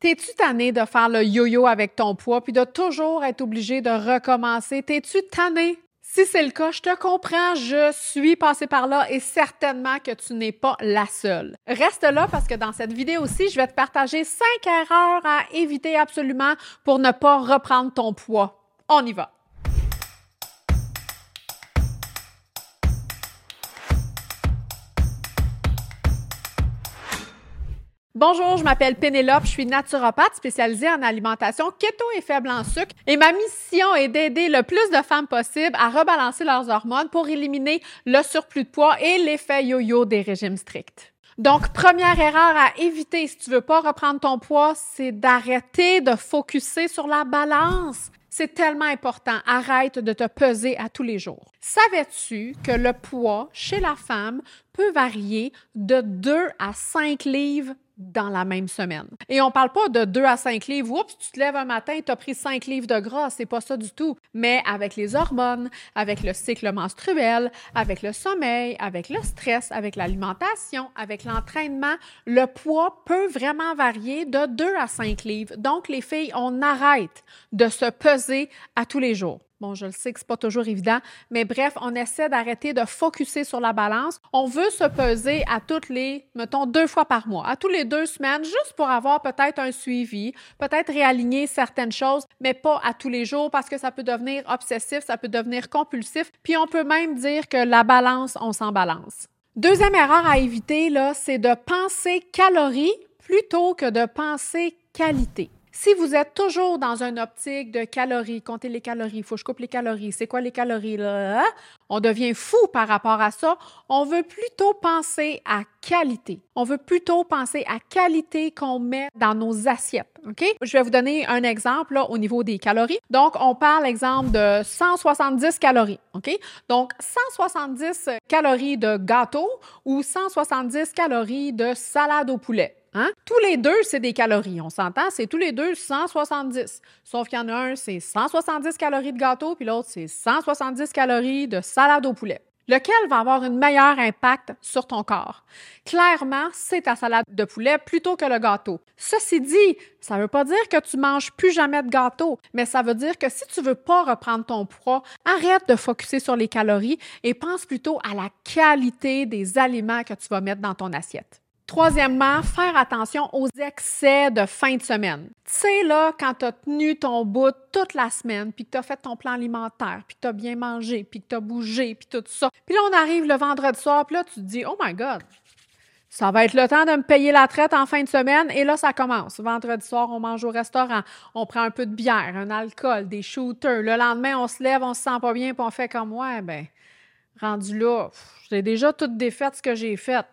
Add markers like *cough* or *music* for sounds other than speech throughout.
T'es-tu tanné de faire le yo-yo avec ton poids puis de toujours être obligé de recommencer? T'es-tu tanné? Si c'est le cas, je te comprends, je suis passée par là et certainement que tu n'es pas la seule. Reste là parce que dans cette vidéo aussi, je vais te partager cinq erreurs à éviter absolument pour ne pas reprendre ton poids. On y va. Bonjour, je m'appelle Pénélope, je suis naturopathe spécialisée en alimentation keto et faible en sucre et ma mission est d'aider le plus de femmes possible à rebalancer leurs hormones pour éliminer le surplus de poids et l'effet yo-yo des régimes stricts. Donc, première erreur à éviter si tu veux pas reprendre ton poids, c'est d'arrêter de focuser sur la balance. C'est tellement important. Arrête de te peser à tous les jours. Savais-tu que le poids chez la femme peut varier de 2 à 5 livres dans la même semaine. Et on parle pas de 2 à 5 livres. Oups, tu te lèves un matin, tu as pris 5 livres de gras. C'est pas ça du tout. Mais avec les hormones, avec le cycle menstruel, avec le sommeil, avec le stress, avec l'alimentation, avec l'entraînement, le poids peut vraiment varier de 2 à 5 livres. Donc, les filles, on arrête de se peser à tous les jours. Bon, je le sais que c'est pas toujours évident, mais bref, on essaie d'arrêter de focuser sur la balance. On veut se peser à toutes les, mettons, deux fois par mois, à tous les deux semaines, juste pour avoir peut-être un suivi, peut-être réaligner certaines choses, mais pas à tous les jours parce que ça peut devenir obsessif, ça peut devenir compulsif, puis on peut même dire que la balance, on s'en balance. Deuxième erreur à éviter, là, c'est de penser calories plutôt que de penser qualité. Si vous êtes toujours dans une optique de calories, compter les calories, il faut que je coupe les calories, c'est quoi les calories là? On devient fou par rapport à ça. On veut plutôt penser à qualité. On veut plutôt penser à qualité qu'on met dans nos assiettes. OK? Je vais vous donner un exemple au niveau des calories. Donc, on parle, exemple, de 170 calories. OK? Donc, 170 calories de gâteau ou 170 calories de salade au poulet. Hein? Tous les deux, c'est des calories. On s'entend, c'est tous les deux 170. Sauf qu'il y en a un, c'est 170 calories de gâteau, puis l'autre, c'est 170 calories de salade au poulet. Lequel va avoir un meilleur impact sur ton corps? Clairement, c'est ta salade de poulet plutôt que le gâteau. Ceci dit, ça ne veut pas dire que tu manges plus jamais de gâteau, mais ça veut dire que si tu veux pas reprendre ton poids, arrête de focuser sur les calories et pense plutôt à la qualité des aliments que tu vas mettre dans ton assiette. Troisièmement, faire attention aux excès de fin de semaine. Tu sais, là, quand tu as tenu ton bout toute la semaine, puis que tu as fait ton plan alimentaire, puis que tu as bien mangé, puis que tu as bougé, puis tout ça. Puis là, on arrive le vendredi soir, puis là, tu te dis, oh my God, ça va être le temps de me payer la traite en fin de semaine. Et là, ça commence. Vendredi soir, on mange au restaurant. On prend un peu de bière, un alcool, des shooters. Le lendemain, on se lève, on se sent pas bien, puis on fait comme, ouais, ben, rendu là, j'ai déjà tout défait ce que j'ai fait.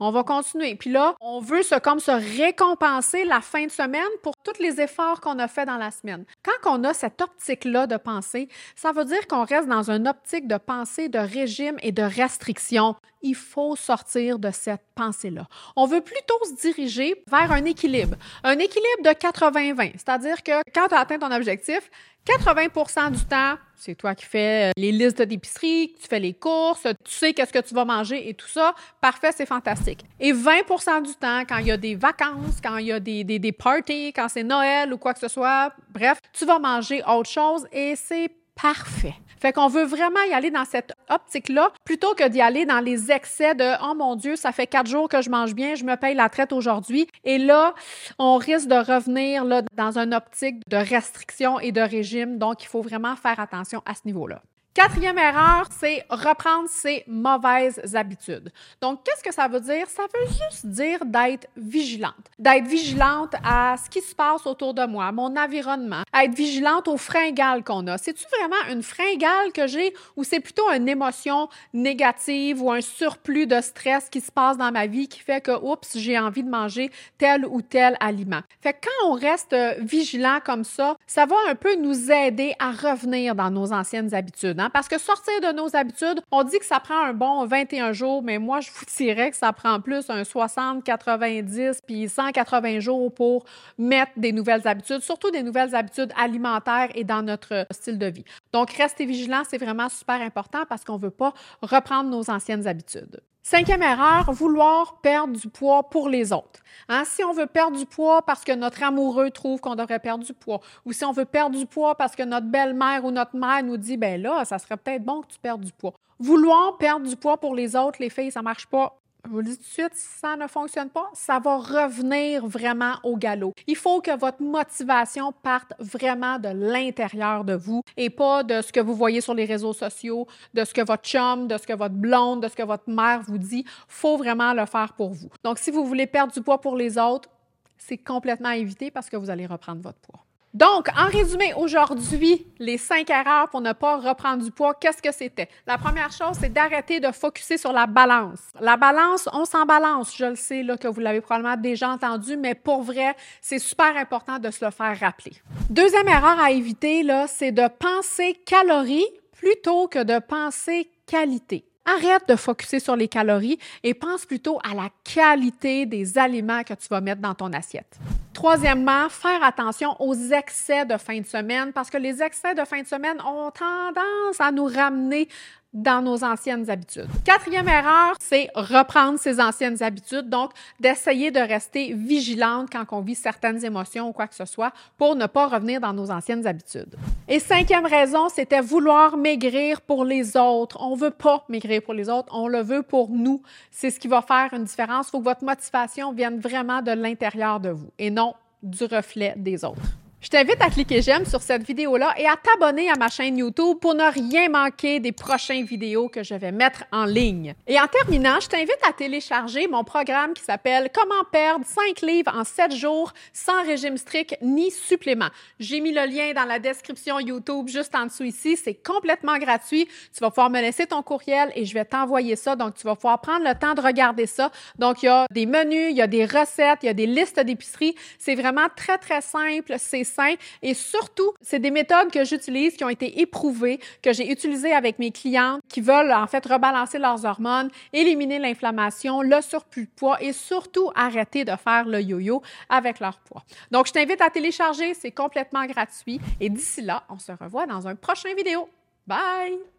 On va continuer. Puis là, on veut se, comme se récompenser la fin de semaine pour tous les efforts qu'on a fait dans la semaine. Quand on a cette optique-là de pensée, ça veut dire qu'on reste dans une optique de pensée de régime et de restriction. Il faut sortir de cette pensée-là. On veut plutôt se diriger vers un équilibre. Un équilibre de 80-20. C'est-à-dire que quand tu as atteint ton objectif, 80% du temps, c'est toi qui fais euh, les listes d'épicerie, tu fais les courses, tu sais qu'est-ce que tu vas manger et tout ça. Parfait, c'est fantastique. Et 20 du temps, quand il y a des vacances, quand il y a des, des, parties, quand Noël ou quoi que ce soit, bref, tu vas manger autre chose et c'est parfait. Fait qu'on veut vraiment y aller dans cette optique-là plutôt que d'y aller dans les excès de Oh mon Dieu, ça fait quatre jours que je mange bien, je me paye la traite aujourd'hui. Et là, on risque de revenir dans une optique de restriction et de régime. Donc, il faut vraiment faire attention à ce niveau-là. Quatrième erreur, c'est reprendre ses mauvaises habitudes. Donc, qu'est-ce que ça veut dire? Ça veut juste dire d'être vigilante. D'être vigilante à ce qui se passe autour de moi, mon environnement. Être vigilante aux fringales qu'on a. C'est-tu vraiment une fringale que j'ai ou c'est plutôt une émotion négative ou un surplus de stress qui se passe dans ma vie qui fait que, oups, j'ai envie de manger tel ou tel aliment? Fait que quand on reste vigilant comme ça, ça va un peu nous aider à revenir dans nos anciennes habitudes. Hein? Parce que sortir de nos habitudes, on dit que ça prend un bon 21 jours, mais moi, je vous *laughs* dirais que ça prend plus un 60, 90, puis 180 jours pour mettre des nouvelles habitudes, surtout des nouvelles habitudes alimentaires et dans notre style de vie. Donc, restez vigilants, c'est vraiment super important parce qu'on ne veut pas reprendre nos anciennes habitudes. Cinquième erreur, vouloir perdre du poids pour les autres. Hein, si on veut perdre du poids parce que notre amoureux trouve qu'on devrait perdre du poids, ou si on veut perdre du poids parce que notre belle-mère ou notre mère nous dit, ben là, ça serait peut-être bon que tu perdes du poids. Vouloir perdre du poids pour les autres, les filles, ça marche pas je vous le dis tout de suite, ça ne fonctionne pas, ça va revenir vraiment au galop. Il faut que votre motivation parte vraiment de l'intérieur de vous et pas de ce que vous voyez sur les réseaux sociaux, de ce que votre chum, de ce que votre blonde, de ce que votre mère vous dit. Faut vraiment le faire pour vous. Donc, si vous voulez perdre du poids pour les autres, c'est complètement à éviter parce que vous allez reprendre votre poids. Donc, en résumé, aujourd'hui, les cinq erreurs pour ne pas reprendre du poids, qu'est-ce que c'était? La première chose, c'est d'arrêter de focuser sur la balance. La balance, on s'en balance. Je le sais là, que vous l'avez probablement déjà entendu, mais pour vrai, c'est super important de se le faire rappeler. Deuxième erreur à éviter, c'est de penser calories plutôt que de penser qualité. Arrête de focuser sur les calories et pense plutôt à la qualité des aliments que tu vas mettre dans ton assiette. Troisièmement, faire attention aux excès de fin de semaine parce que les excès de fin de semaine ont tendance à nous ramener dans nos anciennes habitudes. Quatrième erreur, c'est reprendre ses anciennes habitudes, donc d'essayer de rester vigilante quand on vit certaines émotions ou quoi que ce soit pour ne pas revenir dans nos anciennes habitudes. Et cinquième raison, c'était vouloir maigrir pour les autres. On veut pas maigrir pour les autres, on le veut pour nous. C'est ce qui va faire une différence. Il faut que votre motivation vienne vraiment de l'intérieur de vous et non du reflet des autres. Je t'invite à cliquer j'aime sur cette vidéo-là et à t'abonner à ma chaîne YouTube pour ne rien manquer des prochaines vidéos que je vais mettre en ligne. Et en terminant, je t'invite à télécharger mon programme qui s'appelle Comment perdre 5 livres en 7 jours sans régime strict ni supplément. J'ai mis le lien dans la description YouTube juste en dessous ici. C'est complètement gratuit. Tu vas pouvoir me laisser ton courriel et je vais t'envoyer ça. Donc, tu vas pouvoir prendre le temps de regarder ça. Donc, il y a des menus, il y a des recettes, il y a des listes d'épicerie. C'est vraiment très, très simple. C'est et surtout, c'est des méthodes que j'utilise qui ont été éprouvées, que j'ai utilisées avec mes clientes qui veulent en fait rebalancer leurs hormones, éliminer l'inflammation, le surplus de poids et surtout arrêter de faire le yo-yo avec leur poids. Donc, je t'invite à télécharger, c'est complètement gratuit et d'ici là, on se revoit dans un prochain vidéo. Bye!